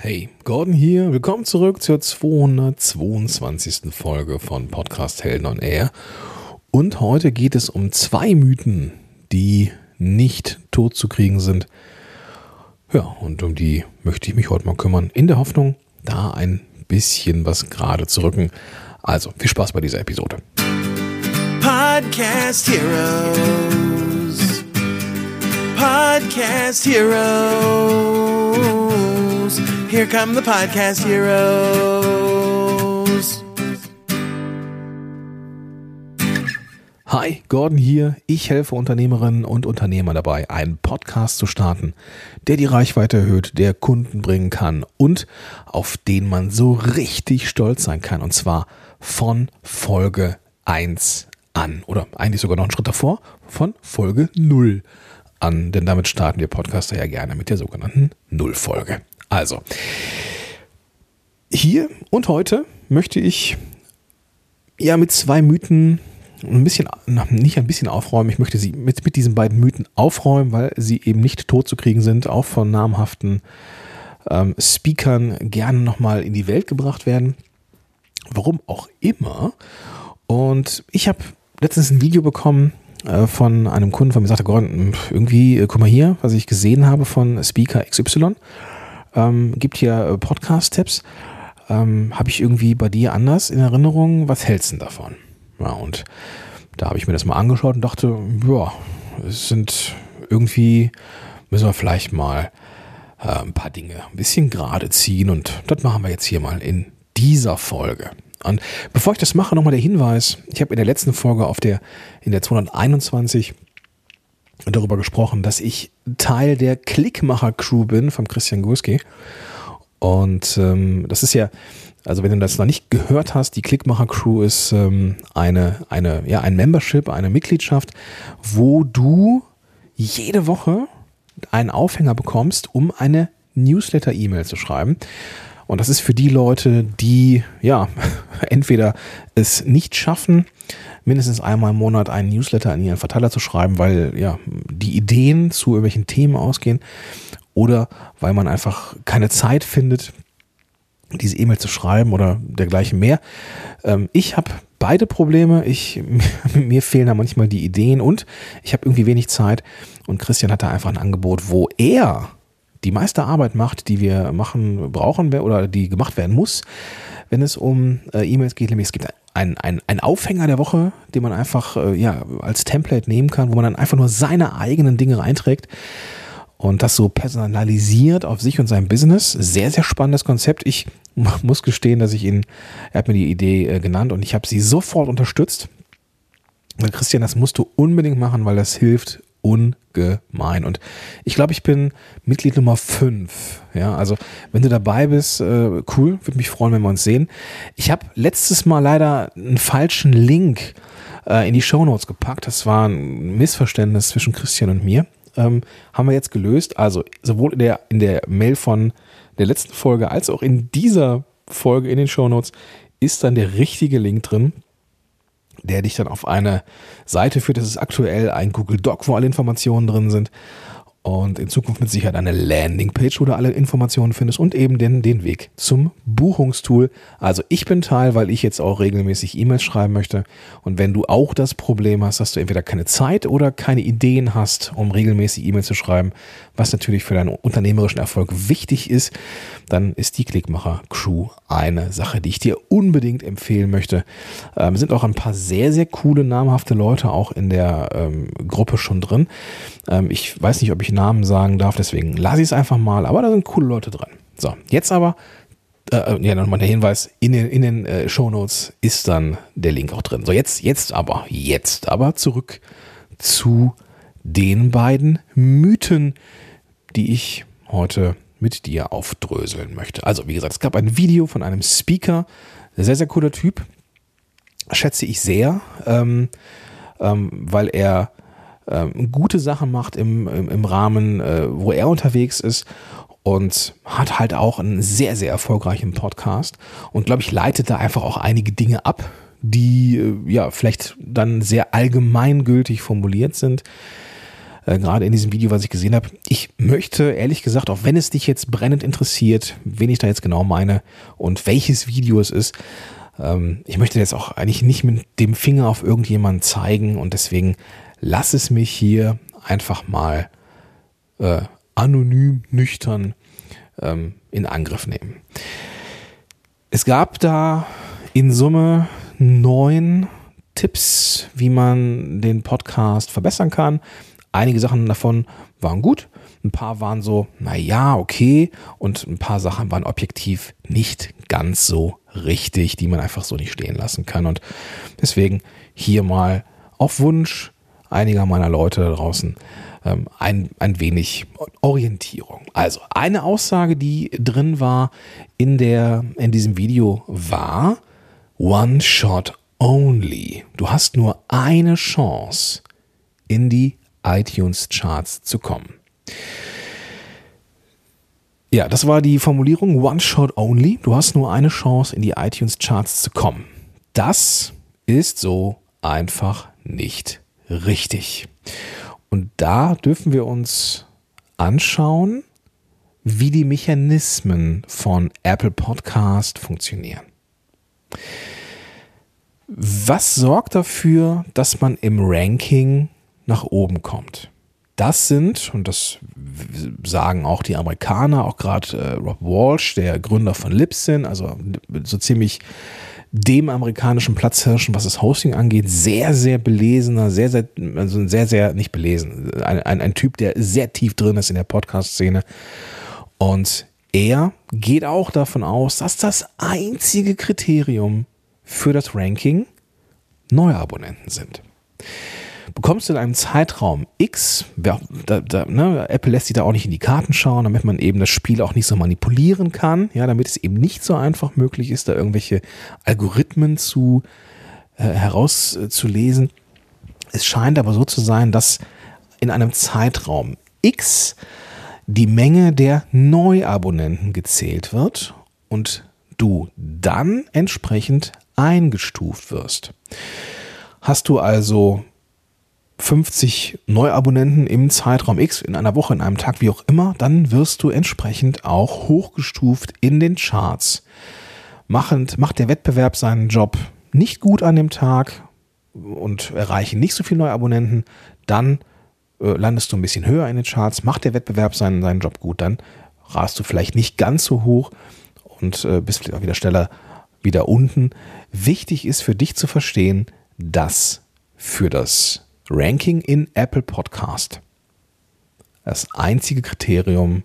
Hey, Gordon hier. Willkommen zurück zur 222. Folge von Podcast Helden on Air. Und heute geht es um zwei Mythen, die nicht tot zu kriegen sind. Ja, und um die möchte ich mich heute mal kümmern, in der Hoffnung, da ein bisschen was gerade zu rücken. Also, viel Spaß bei dieser Episode. Podcast Heroes. Podcast Heroes. Here come the Podcast Heroes. Hi, Gordon hier. Ich helfe Unternehmerinnen und Unternehmern dabei, einen Podcast zu starten, der die Reichweite erhöht, der Kunden bringen kann und auf den man so richtig stolz sein kann. Und zwar von Folge 1 an. Oder eigentlich sogar noch einen Schritt davor, von Folge 0 an. Denn damit starten wir Podcaster ja gerne mit der sogenannten Nullfolge. Also, hier und heute möchte ich ja mit zwei Mythen ein bisschen, nicht ein bisschen aufräumen, ich möchte sie mit, mit diesen beiden Mythen aufräumen, weil sie eben nicht tot zu kriegen sind, auch von namhaften ähm, Speakern gerne nochmal in die Welt gebracht werden. Warum auch immer. Und ich habe letztens ein Video bekommen äh, von einem Kunden von mir, sagte Gordon, irgendwie, äh, guck mal hier, was ich gesehen habe von Speaker XY. Ähm, gibt hier äh, Podcast-Tipps. Ähm, habe ich irgendwie bei dir anders in Erinnerung? Was hältst du denn davon? Ja, und da habe ich mir das mal angeschaut und dachte, ja, es sind irgendwie, müssen wir vielleicht mal äh, ein paar Dinge ein bisschen gerade ziehen und das machen wir jetzt hier mal in dieser Folge. Und bevor ich das mache, nochmal der Hinweis, ich habe in der letzten Folge auf der, in der 221 darüber gesprochen, dass ich Teil der Klickmacher-Crew bin vom Christian Gurski. Und ähm, das ist ja, also wenn du das noch nicht gehört hast, die Clickmacher Crew ist ähm, eine, eine, ja, ein Membership, eine Mitgliedschaft, wo du jede Woche einen Aufhänger bekommst, um eine Newsletter-E-Mail zu schreiben. Und das ist für die Leute, die ja entweder es nicht schaffen, mindestens einmal im Monat einen Newsletter an ihren Verteiler zu schreiben, weil ja die Ideen zu irgendwelchen Themen ausgehen oder weil man einfach keine Zeit findet, diese E-Mail zu schreiben oder dergleichen mehr. Ähm, ich habe beide Probleme. Ich, mir fehlen da manchmal die Ideen und ich habe irgendwie wenig Zeit. Und Christian hat da einfach ein Angebot, wo er die meiste Arbeit macht, die wir machen, brauchen oder die gemacht werden muss, wenn es um äh, E-Mails geht. Nämlich es gibt einen ein Aufhänger der Woche, den man einfach äh, ja, als Template nehmen kann, wo man dann einfach nur seine eigenen Dinge reinträgt und das so personalisiert auf sich und sein Business. Sehr, sehr spannendes Konzept. Ich muss gestehen, dass ich ihn, er hat mir die Idee äh, genannt und ich habe sie sofort unterstützt. Christian, das musst du unbedingt machen, weil das hilft ungemein. Und ich glaube, ich bin Mitglied Nummer 5. Ja, also wenn du dabei bist, äh, cool, würde mich freuen, wenn wir uns sehen. Ich habe letztes Mal leider einen falschen Link äh, in die Show Notes gepackt. Das war ein Missverständnis zwischen Christian und mir ähm, haben wir jetzt gelöst. Also sowohl in der, in der Mail von der letzten Folge als auch in dieser Folge in den Shownotes ist dann der richtige Link drin, der dich dann auf eine Seite führt. Das ist aktuell ein Google Doc, wo alle Informationen drin sind und in Zukunft mit Sicherheit eine Landingpage, wo du alle Informationen findest und eben den, den Weg zum Buchungstool. Also ich bin Teil, weil ich jetzt auch regelmäßig E-Mails schreiben möchte. Und wenn du auch das Problem hast, dass du entweder keine Zeit oder keine Ideen hast, um regelmäßig E-Mails zu schreiben, was natürlich für deinen unternehmerischen Erfolg wichtig ist, dann ist die Klickmacher Crew eine Sache, die ich dir unbedingt empfehlen möchte. Ähm, sind auch ein paar sehr, sehr coole, namhafte Leute auch in der ähm, Gruppe schon drin. Ähm, ich weiß nicht, ob ich Namen sagen darf, deswegen lasse ich es einfach mal, aber da sind coole Leute drin. So, jetzt aber, äh, äh ja, nochmal der Hinweis, in den, in den äh, Shownotes ist dann der Link auch drin. So, jetzt, jetzt aber, jetzt aber zurück zu den beiden Mythen, die ich heute mit dir aufdröseln möchte. Also, wie gesagt, es gab ein Video von einem Speaker, sehr, sehr cooler Typ, schätze ich sehr, ähm, ähm, weil er ähm, gute Sachen macht im, im, im Rahmen, äh, wo er unterwegs ist und hat halt auch einen sehr, sehr erfolgreichen Podcast und glaube ich, leitet da einfach auch einige Dinge ab, die äh, ja vielleicht dann sehr allgemeingültig formuliert sind äh, gerade in diesem Video, was ich gesehen habe. Ich möchte ehrlich gesagt, auch wenn es dich jetzt brennend interessiert, wen ich da jetzt genau meine und welches Video es ist, ähm, ich möchte jetzt auch eigentlich nicht mit dem Finger auf irgendjemanden zeigen und deswegen lass es mich hier einfach mal äh, anonym, nüchtern ähm, in Angriff nehmen. Es gab da in Summe neun Tipps, wie man den Podcast verbessern kann. Einige Sachen davon waren gut, ein paar waren so, naja, okay, und ein paar Sachen waren objektiv nicht ganz so richtig, die man einfach so nicht stehen lassen kann. Und deswegen hier mal auf Wunsch einiger meiner Leute da draußen ähm, ein, ein wenig Orientierung. Also eine Aussage, die drin war in, der, in diesem Video war One Shot Only. Du hast nur eine Chance, in die iTunes Charts zu kommen. Ja, das war die Formulierung One Shot Only. Du hast nur eine Chance, in die iTunes Charts zu kommen. Das ist so einfach nicht richtig. Und da dürfen wir uns anschauen, wie die Mechanismen von Apple Podcast funktionieren. Was sorgt dafür, dass man im Ranking nach oben kommt? Das sind, und das sagen auch die Amerikaner, auch gerade äh, Rob Walsh, der Gründer von Libsyn, also so ziemlich dem amerikanischen Platzhirschen, was das Hosting angeht, sehr, sehr belesener, sehr, sehr, also sehr, sehr, nicht belesen, ein, ein, ein Typ, der sehr tief drin ist in der Podcast-Szene. Und er geht auch davon aus, dass das einzige Kriterium für das Ranking neue Abonnenten sind bekommst du in einem Zeitraum X, da, da, ne, Apple lässt sich da auch nicht in die Karten schauen, damit man eben das Spiel auch nicht so manipulieren kann, ja, damit es eben nicht so einfach möglich ist, da irgendwelche Algorithmen zu äh, herauszulesen. Es scheint aber so zu sein, dass in einem Zeitraum X die Menge der Neuabonnenten gezählt wird und du dann entsprechend eingestuft wirst. Hast du also 50 Neuabonnenten im Zeitraum X, in einer Woche, in einem Tag, wie auch immer, dann wirst du entsprechend auch hochgestuft in den Charts. Machend, macht der Wettbewerb seinen Job nicht gut an dem Tag und erreichen nicht so viele Neuabonnenten, dann äh, landest du ein bisschen höher in den Charts. Macht der Wettbewerb seinen, seinen Job gut, dann rast du vielleicht nicht ganz so hoch und äh, bist vielleicht auch wieder schneller wieder unten. Wichtig ist für dich zu verstehen, dass für das Ranking in Apple Podcast das einzige Kriterium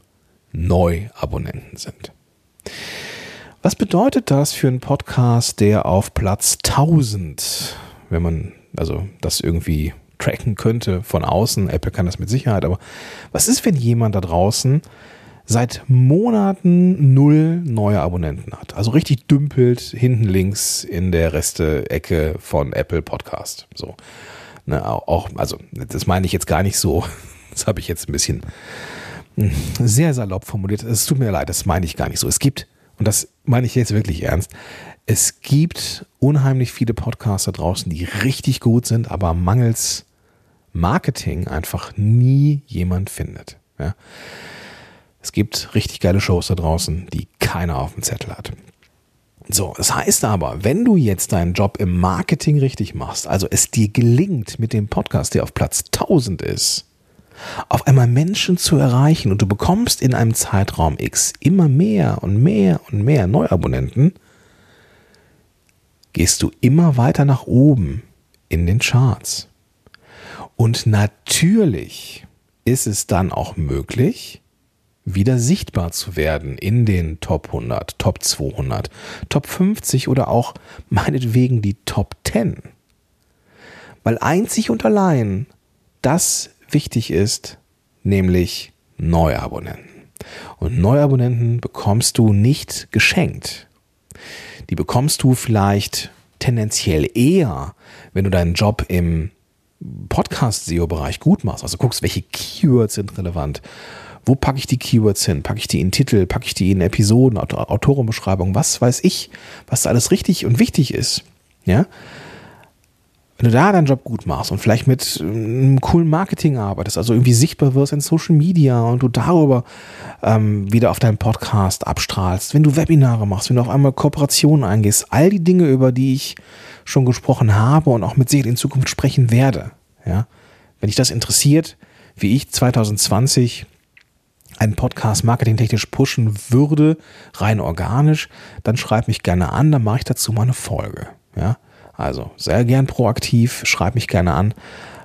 Neuabonnenten sind. Was bedeutet das für einen Podcast, der auf Platz 1000, wenn man also das irgendwie tracken könnte von außen, Apple kann das mit Sicherheit, aber was ist, wenn jemand da draußen seit Monaten null neue Abonnenten hat? Also richtig dümpelt hinten links in der Reste-Ecke von Apple Podcast. So. Ne, auch, also das meine ich jetzt gar nicht so. Das habe ich jetzt ein bisschen hm, sehr salopp formuliert. Es tut mir leid, das meine ich gar nicht so. Es gibt, und das meine ich jetzt wirklich ernst, es gibt unheimlich viele Podcaster draußen, die richtig gut sind, aber mangels Marketing einfach nie jemand findet. Ja. Es gibt richtig geile Shows da draußen, die keiner auf dem Zettel hat. So, das heißt aber, wenn du jetzt deinen Job im Marketing richtig machst, also es dir gelingt mit dem Podcast, der auf Platz 1000 ist, auf einmal Menschen zu erreichen und du bekommst in einem Zeitraum X immer mehr und mehr und mehr Neuabonnenten, gehst du immer weiter nach oben in den Charts. Und natürlich ist es dann auch möglich, wieder sichtbar zu werden in den Top 100, Top 200, Top 50 oder auch meinetwegen die Top 10. Weil einzig und allein das wichtig ist, nämlich Neuabonnenten. Und Neuabonnenten bekommst du nicht geschenkt. Die bekommst du vielleicht tendenziell eher, wenn du deinen Job im Podcast-SEO-Bereich gut machst. Also guckst, welche Keywords sind relevant wo packe ich die Keywords hin? Packe ich die in Titel? Packe ich die in Episoden, Autorenbeschreibung? Was weiß ich, was da alles richtig und wichtig ist? Ja. Wenn du da deinen Job gut machst und vielleicht mit einem coolen Marketing arbeitest, also irgendwie sichtbar wirst in Social Media und du darüber ähm, wieder auf deinen Podcast abstrahlst, wenn du Webinare machst, wenn du auf einmal Kooperationen eingehst, all die Dinge, über die ich schon gesprochen habe und auch mit Sicherheit in Zukunft sprechen werde. Ja? Wenn dich das interessiert, wie ich 2020 einen Podcast marketingtechnisch pushen würde, rein organisch, dann schreib mich gerne an, dann mache ich dazu mal eine Folge. Ja? Also sehr gern proaktiv, schreib mich gerne an.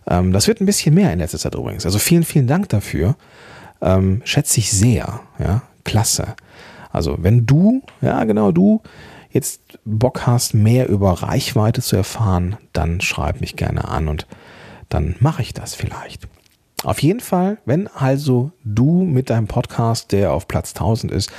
Ähm, das wird ein bisschen mehr in letzter Zeit übrigens. Also vielen, vielen Dank dafür. Ähm, schätze ich sehr. Ja? Klasse. Also wenn du, ja genau du, jetzt Bock hast, mehr über Reichweite zu erfahren, dann schreib mich gerne an und dann mache ich das vielleicht. Auf jeden Fall, wenn also du mit deinem Podcast, der auf Platz 1000 ist,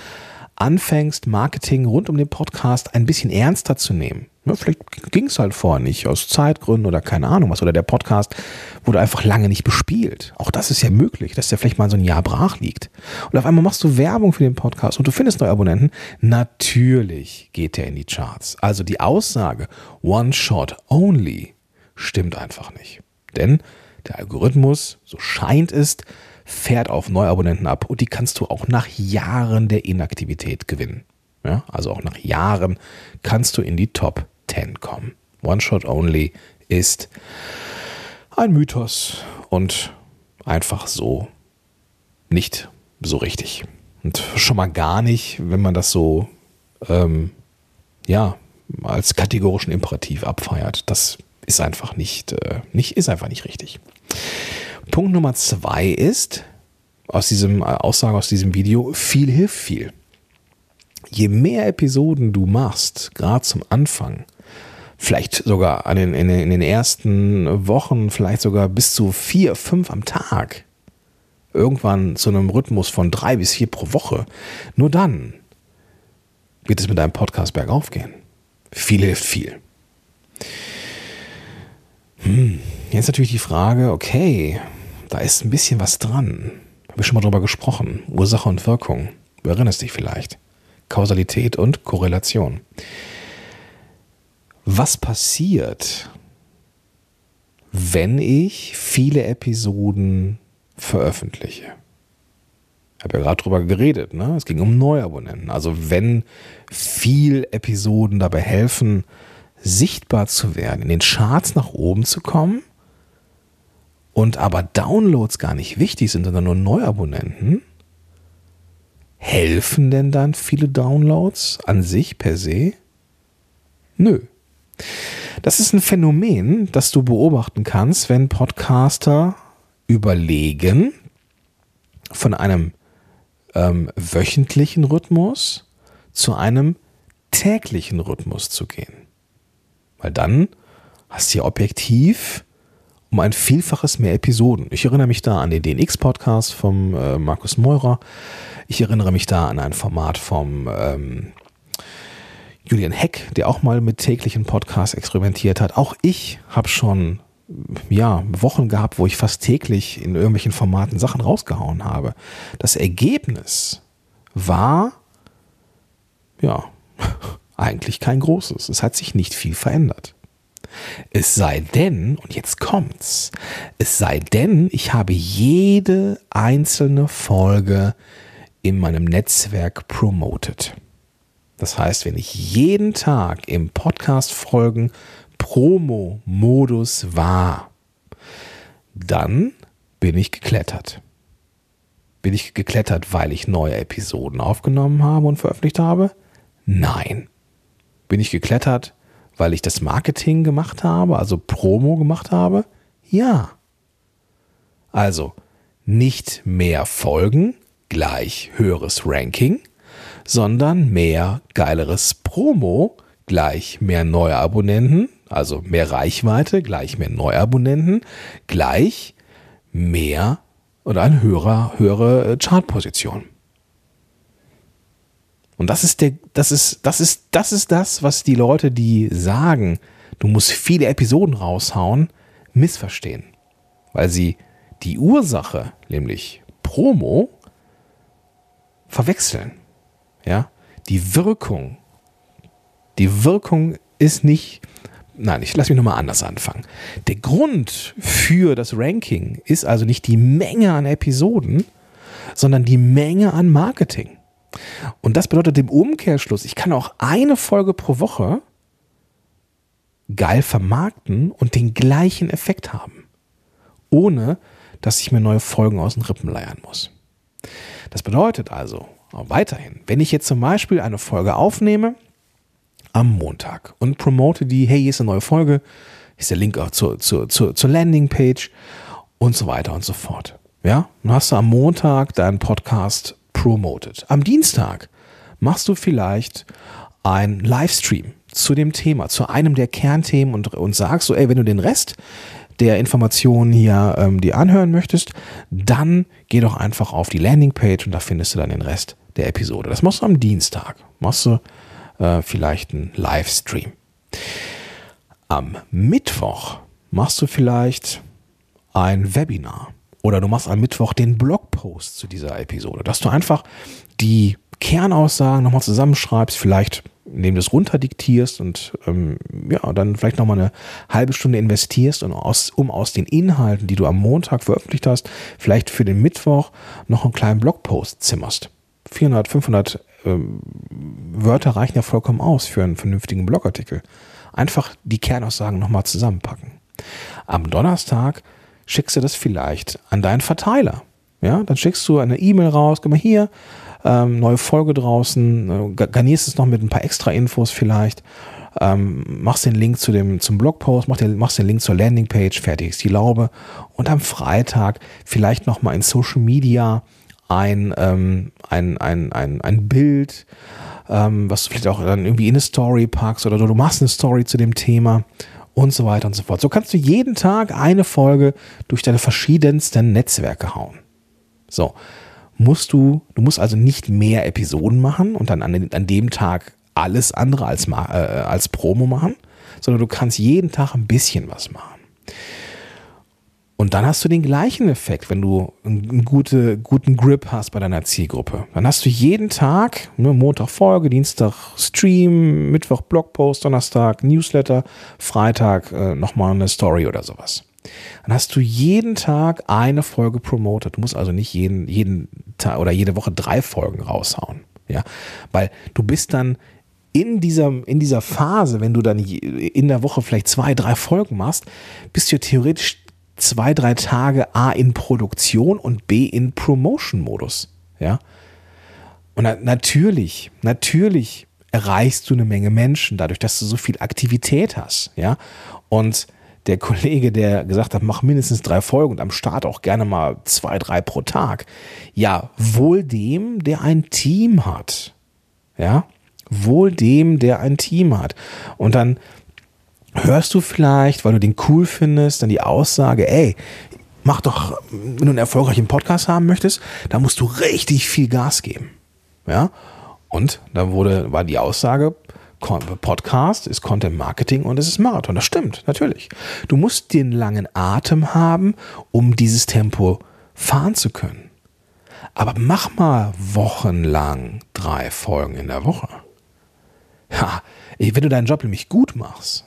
anfängst, Marketing rund um den Podcast ein bisschen ernster zu nehmen. Ja, vielleicht ging es halt vorher nicht, aus Zeitgründen oder keine Ahnung was. Oder der Podcast wurde einfach lange nicht bespielt. Auch das ist ja möglich, dass der vielleicht mal so ein Jahr brach liegt. Und auf einmal machst du Werbung für den Podcast und du findest neue Abonnenten. Natürlich geht der in die Charts. Also die Aussage One Shot Only stimmt einfach nicht. Denn der Algorithmus, so scheint es, fährt auf Neuabonnenten ab und die kannst du auch nach Jahren der Inaktivität gewinnen. Ja, also auch nach Jahren kannst du in die Top 10 kommen. One Shot Only ist ein Mythos und einfach so nicht so richtig. Und schon mal gar nicht, wenn man das so ähm, ja als kategorischen Imperativ abfeiert. Das ist einfach nicht, äh, nicht ist einfach nicht richtig. Punkt Nummer zwei ist, aus diesem äh, Aussage aus diesem Video, viel hilft viel. Je mehr Episoden du machst, gerade zum Anfang, vielleicht sogar an den, in, den, in den ersten Wochen, vielleicht sogar bis zu vier, fünf am Tag, irgendwann zu einem Rhythmus von drei bis vier pro Woche, nur dann wird es mit deinem Podcast bergauf gehen. Viel hilft viel. Hm, jetzt natürlich die Frage, okay, da ist ein bisschen was dran. Habe ich schon mal drüber gesprochen. Ursache und Wirkung. Du erinnerst dich vielleicht. Kausalität und Korrelation. Was passiert, wenn ich viele Episoden veröffentliche? Ich habe ja gerade drüber geredet, ne? Es ging um Neuabonnenten. Also wenn viel Episoden dabei helfen, sichtbar zu werden, in den Charts nach oben zu kommen, und aber Downloads gar nicht wichtig sind, sondern nur Neuabonnenten, helfen denn dann viele Downloads an sich per se? Nö. Das ist ein Phänomen, das du beobachten kannst, wenn Podcaster überlegen, von einem ähm, wöchentlichen Rhythmus zu einem täglichen Rhythmus zu gehen. Weil dann hast du ja objektiv um ein Vielfaches mehr Episoden. Ich erinnere mich da an den DNX-Podcast vom äh, Markus Meurer. Ich erinnere mich da an ein Format vom ähm, Julian Heck, der auch mal mit täglichen Podcasts experimentiert hat. Auch ich habe schon ja, Wochen gehabt, wo ich fast täglich in irgendwelchen Formaten Sachen rausgehauen habe. Das Ergebnis war ja eigentlich kein großes. Es hat sich nicht viel verändert. Es sei denn, und jetzt kommt's, es sei denn, ich habe jede einzelne Folge in meinem Netzwerk promoted. Das heißt, wenn ich jeden Tag im Podcast Folgen Promo-Modus war, dann bin ich geklettert. Bin ich geklettert, weil ich neue Episoden aufgenommen habe und veröffentlicht habe? Nein. Bin ich geklettert, weil ich das Marketing gemacht habe, also Promo gemacht habe? Ja. Also nicht mehr Folgen gleich höheres Ranking, sondern mehr geileres Promo gleich mehr neue Abonnenten, also mehr Reichweite gleich mehr Neuabonnenten gleich mehr oder eine höhere, höhere Chartposition. Und das ist der, das ist, das ist, das ist das, was die Leute, die sagen, du musst viele Episoden raushauen, missverstehen. Weil sie die Ursache, nämlich Promo, verwechseln. Ja, die Wirkung. Die Wirkung ist nicht nein, ich lasse mich nochmal anders anfangen. Der Grund für das Ranking ist also nicht die Menge an Episoden, sondern die Menge an Marketing. Und das bedeutet im Umkehrschluss, ich kann auch eine Folge pro Woche geil vermarkten und den gleichen Effekt haben, ohne dass ich mir neue Folgen aus den Rippen leiern muss. Das bedeutet also auch weiterhin, wenn ich jetzt zum Beispiel eine Folge aufnehme am Montag und promote die, hey, hier ist eine neue Folge, hier ist der Link auch zur, zur, zur, zur Landingpage und so weiter und so fort. Ja, dann hast du am Montag deinen Podcast promoted. Am Dienstag machst du vielleicht ein Livestream zu dem Thema, zu einem der Kernthemen und, und sagst so, ey, wenn du den Rest der Informationen hier ähm, dir anhören möchtest, dann geh doch einfach auf die Landingpage und da findest du dann den Rest der Episode. Das machst du am Dienstag. Machst du äh, vielleicht einen Livestream. Am Mittwoch machst du vielleicht ein Webinar oder du machst am Mittwoch den Blogpost zu dieser Episode, dass du einfach die Kernaussagen nochmal zusammenschreibst, vielleicht indem du es runterdiktierst und ähm, ja, dann vielleicht nochmal eine halbe Stunde investierst, und aus, um aus den Inhalten, die du am Montag veröffentlicht hast, vielleicht für den Mittwoch noch einen kleinen Blogpost zimmerst. 400, 500 ähm, Wörter reichen ja vollkommen aus für einen vernünftigen Blogartikel. Einfach die Kernaussagen nochmal zusammenpacken. Am Donnerstag schickst du das vielleicht an deinen Verteiler. Ja, dann schickst du eine E-Mail raus, guck mal hier, ähm, neue Folge draußen, äh, garnierst es noch mit ein paar extra Infos vielleicht, ähm, machst den Link zu dem, zum Blogpost, mach den, machst den Link zur Landingpage, fertig ist die Laube und am Freitag vielleicht nochmal in Social Media ein, ähm, ein, ein, ein, ein Bild, ähm, was du vielleicht auch dann irgendwie in eine Story packst oder du machst eine Story zu dem Thema und so weiter und so fort. So kannst du jeden Tag eine Folge durch deine verschiedensten Netzwerke hauen. So, musst du, du musst also nicht mehr Episoden machen und dann an, an dem Tag alles andere als, äh, als Promo machen, sondern du kannst jeden Tag ein bisschen was machen. Und dann hast du den gleichen Effekt, wenn du einen gute, guten Grip hast bei deiner Zielgruppe. Dann hast du jeden Tag, ne, Montag Folge, Dienstag Stream, Mittwoch Blogpost, Donnerstag Newsletter, Freitag äh, nochmal eine Story oder sowas. Dann hast du jeden Tag eine Folge promotet. Du musst also nicht jeden, jeden Tag oder jede Woche drei Folgen raushauen. Ja, weil du bist dann in dieser, in dieser Phase, wenn du dann in der Woche vielleicht zwei, drei Folgen machst, bist du theoretisch zwei, drei Tage A in Produktion und B in Promotion-Modus. Ja. Und natürlich, natürlich erreichst du eine Menge Menschen dadurch, dass du so viel Aktivität hast. Ja. Und der Kollege, der gesagt hat, mach mindestens drei Folgen und am Start auch gerne mal zwei, drei pro Tag. Ja, wohl dem, der ein Team hat. Ja, wohl dem, der ein Team hat. Und dann hörst du vielleicht, weil du den cool findest, dann die Aussage, ey, mach doch, wenn du einen erfolgreichen Podcast haben möchtest, da musst du richtig viel Gas geben. Ja? Und da wurde, war die Aussage, Podcast ist Content Marketing und es ist Marathon. Das stimmt, natürlich. Du musst den langen Atem haben, um dieses Tempo fahren zu können. Aber mach mal wochenlang drei Folgen in der Woche. Ja, wenn du deinen Job nämlich gut machst,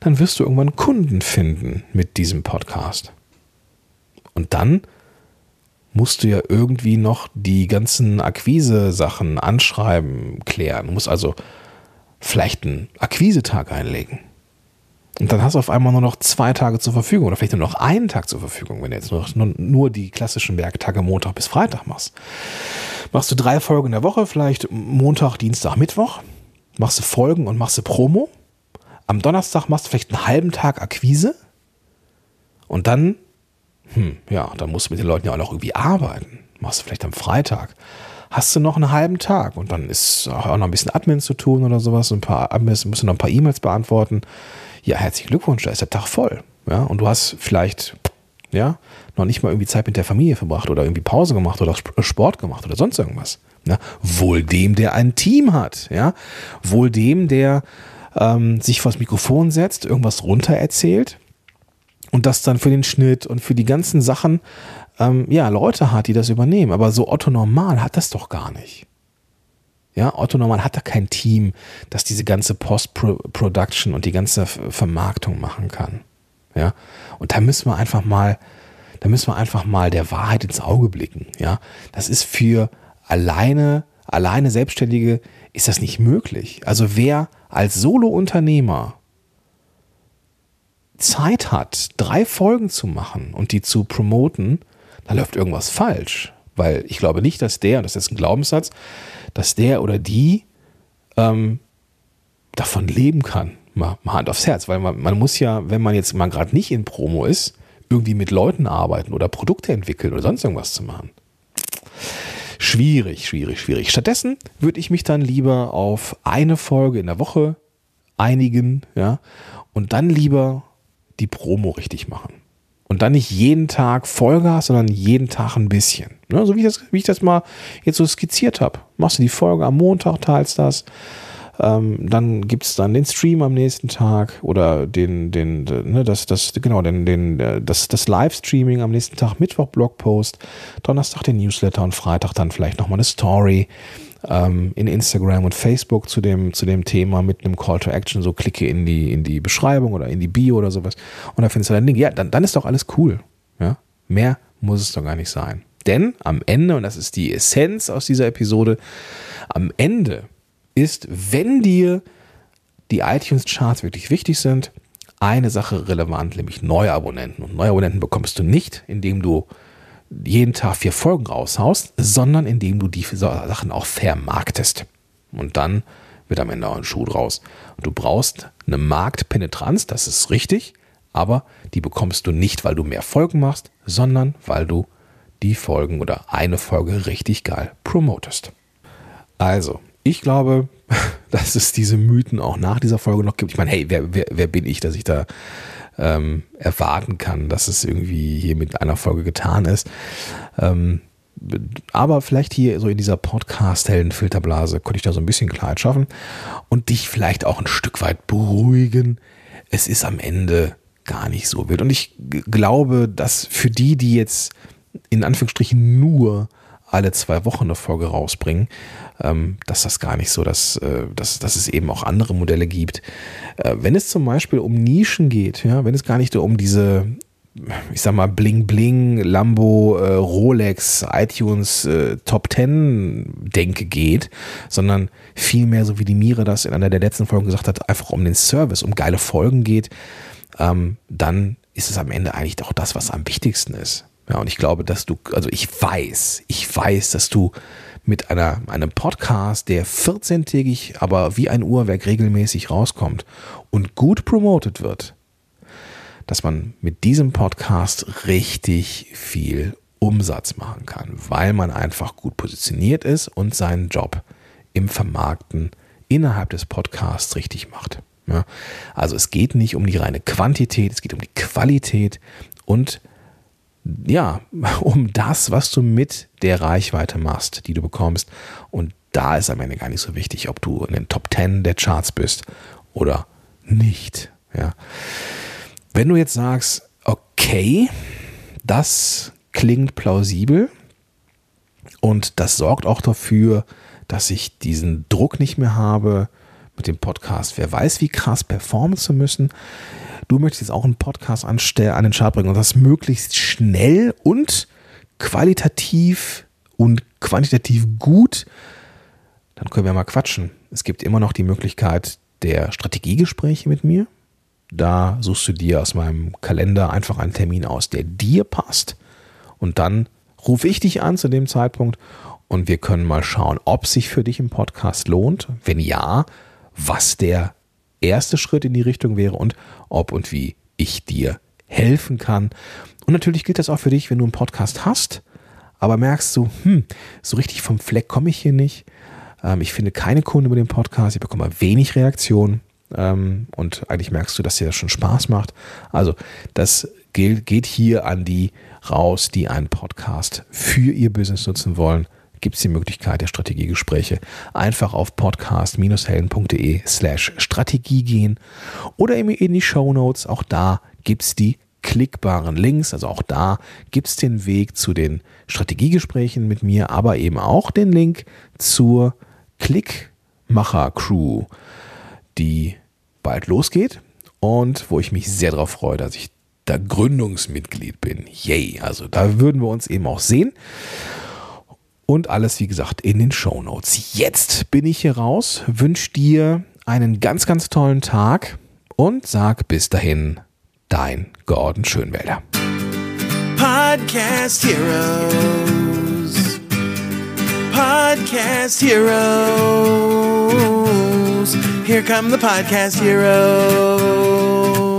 dann wirst du irgendwann Kunden finden mit diesem Podcast. Und dann musst du ja irgendwie noch die ganzen Akquise-Sachen anschreiben, klären. Du musst also vielleicht einen Akquisetag einlegen. Und dann hast du auf einmal nur noch zwei Tage zur Verfügung oder vielleicht nur noch einen Tag zur Verfügung, wenn du jetzt nur, nur die klassischen Werktage Montag bis Freitag machst. Machst du drei Folgen in der Woche, vielleicht Montag, Dienstag, Mittwoch, machst du Folgen und machst du Promo am Donnerstag machst du vielleicht einen halben Tag Akquise und dann, hm, ja, dann musst du mit den Leuten ja auch noch irgendwie arbeiten. Machst du vielleicht am Freitag. Hast du noch einen halben Tag und dann ist auch noch ein bisschen Admin zu tun oder sowas, ein paar Admins, musst du noch ein paar E-Mails beantworten. Ja, herzlichen Glückwunsch, da ist der Tag voll. Ja, und du hast vielleicht, ja, noch nicht mal irgendwie Zeit mit der Familie verbracht oder irgendwie Pause gemacht oder Sport gemacht oder sonst irgendwas. Ja, wohl dem, der ein Team hat, ja, wohl dem, der ähm, sich vors Mikrofon setzt, irgendwas runter erzählt und das dann für den Schnitt und für die ganzen Sachen ähm, ja Leute hat, die das übernehmen. Aber so Otto Normal hat das doch gar nicht. Ja, Otto Normal hat da kein Team, das diese ganze Post-Production und die ganze Vermarktung machen kann. Ja, und da müssen wir einfach mal, da müssen wir einfach mal der Wahrheit ins Auge blicken. Ja, das ist für alleine, alleine Selbstständige ist das nicht möglich. Also wer als Solo-Unternehmer Zeit hat, drei Folgen zu machen und die zu promoten, da läuft irgendwas falsch. Weil ich glaube nicht, dass der, und das ist ein Glaubenssatz, dass der oder die ähm, davon leben kann. Mal, mal Hand aufs Herz, weil man, man muss ja, wenn man jetzt mal gerade nicht in Promo ist, irgendwie mit Leuten arbeiten oder Produkte entwickeln oder sonst irgendwas zu machen. Schwierig, schwierig, schwierig. Stattdessen würde ich mich dann lieber auf eine Folge in der Woche einigen, ja, und dann lieber die Promo richtig machen. Und dann nicht jeden Tag Vollgas, sondern jeden Tag ein bisschen. Ne? So wie ich, das, wie ich das mal jetzt so skizziert habe. Machst du die Folge am Montag, teilst das. Ähm, dann gibt es dann den Stream am nächsten Tag oder den, den, ne, das, das, genau, den, den, das, das Livestreaming am nächsten Tag, Mittwoch Blogpost, Donnerstag den Newsletter und Freitag dann vielleicht nochmal eine Story ähm, in Instagram und Facebook zu dem, zu dem Thema mit einem Call to Action, so klicke in die, in die Beschreibung oder in die Bio oder sowas und da findest du dein Link. Ja, dann, dann ist doch alles cool. Ja? Mehr muss es doch gar nicht sein. Denn am Ende, und das ist die Essenz aus dieser Episode, am Ende ist, wenn dir die iTunes-Charts wirklich wichtig sind, eine Sache relevant, nämlich neue Abonnenten. Und neue Abonnenten bekommst du nicht, indem du jeden Tag vier Folgen raushaust, sondern indem du die Sachen auch vermarktest. Und dann wird am Ende auch ein Schuh draus. Und du brauchst eine Marktpenetranz, das ist richtig, aber die bekommst du nicht, weil du mehr Folgen machst, sondern weil du die Folgen oder eine Folge richtig geil promotest. Also, ich glaube, dass es diese Mythen auch nach dieser Folge noch gibt. Ich meine, hey, wer, wer, wer bin ich, dass ich da ähm, erwarten kann, dass es irgendwie hier mit einer Folge getan ist. Ähm, aber vielleicht hier so in dieser Podcast-Helden-Filterblase konnte ich da so ein bisschen Klarheit schaffen und dich vielleicht auch ein Stück weit beruhigen. Es ist am Ende gar nicht so wild. Und ich glaube, dass für die, die jetzt in Anführungsstrichen nur alle zwei Wochen eine Folge rausbringen, ähm, dass das gar nicht so, dass, äh, dass, dass es eben auch andere Modelle gibt. Äh, wenn es zum Beispiel um Nischen geht, ja, wenn es gar nicht um diese ich sag mal, Bling Bling, Lambo, äh, Rolex, iTunes äh, Top 10 Denke geht, sondern vielmehr, so wie die Mire das in einer der letzten Folgen gesagt hat, einfach um den Service, um geile Folgen geht, ähm, dann ist es am Ende eigentlich auch das, was am wichtigsten ist. Ja, und ich glaube, dass du, also ich weiß, ich weiß, dass du mit einer, einem Podcast, der 14-tägig, aber wie ein Uhrwerk regelmäßig rauskommt und gut promotet wird, dass man mit diesem Podcast richtig viel Umsatz machen kann, weil man einfach gut positioniert ist und seinen Job im Vermarkten innerhalb des Podcasts richtig macht. Ja, also es geht nicht um die reine Quantität, es geht um die Qualität und ja, um das, was du mit der Reichweite machst, die du bekommst. Und da ist am Ende gar nicht so wichtig, ob du in den Top 10 der Charts bist oder nicht. Ja. Wenn du jetzt sagst, okay, das klingt plausibel und das sorgt auch dafür, dass ich diesen Druck nicht mehr habe mit dem Podcast. Wer weiß, wie krass performen zu müssen du möchtest jetzt auch einen Podcast an den Start bringen und das möglichst schnell und qualitativ und quantitativ gut, dann können wir mal quatschen. Es gibt immer noch die Möglichkeit der Strategiegespräche mit mir. Da suchst du dir aus meinem Kalender einfach einen Termin aus, der dir passt. Und dann rufe ich dich an zu dem Zeitpunkt und wir können mal schauen, ob sich für dich im Podcast lohnt. Wenn ja, was der erste Schritt in die Richtung wäre und ob und wie ich dir helfen kann. Und natürlich gilt das auch für dich, wenn du einen Podcast hast, aber merkst so, hm, so richtig vom Fleck komme ich hier nicht. Ähm, ich finde keine Kunden über den Podcast, ich bekomme wenig Reaktionen ähm, und eigentlich merkst du, dass dir das schon Spaß macht. Also das gilt, geht hier an die raus, die einen Podcast für ihr Business nutzen wollen gibt es die Möglichkeit der Strategiegespräche. Einfach auf podcast-helden.de slash Strategie gehen oder eben in die Show Notes. Auch da gibt es die klickbaren Links. Also auch da gibt es den Weg zu den Strategiegesprächen mit mir, aber eben auch den Link zur Klickmacher-Crew, die bald losgeht und wo ich mich sehr darauf freue, dass ich da Gründungsmitglied bin. Yay! Also da würden wir uns eben auch sehen. Und alles, wie gesagt, in den Show Notes. Jetzt bin ich hier raus, wünsche dir einen ganz, ganz tollen Tag und sag bis dahin, dein Gordon Schönwälder. Podcast Heroes. Podcast Heroes. Here come the Podcast Heroes.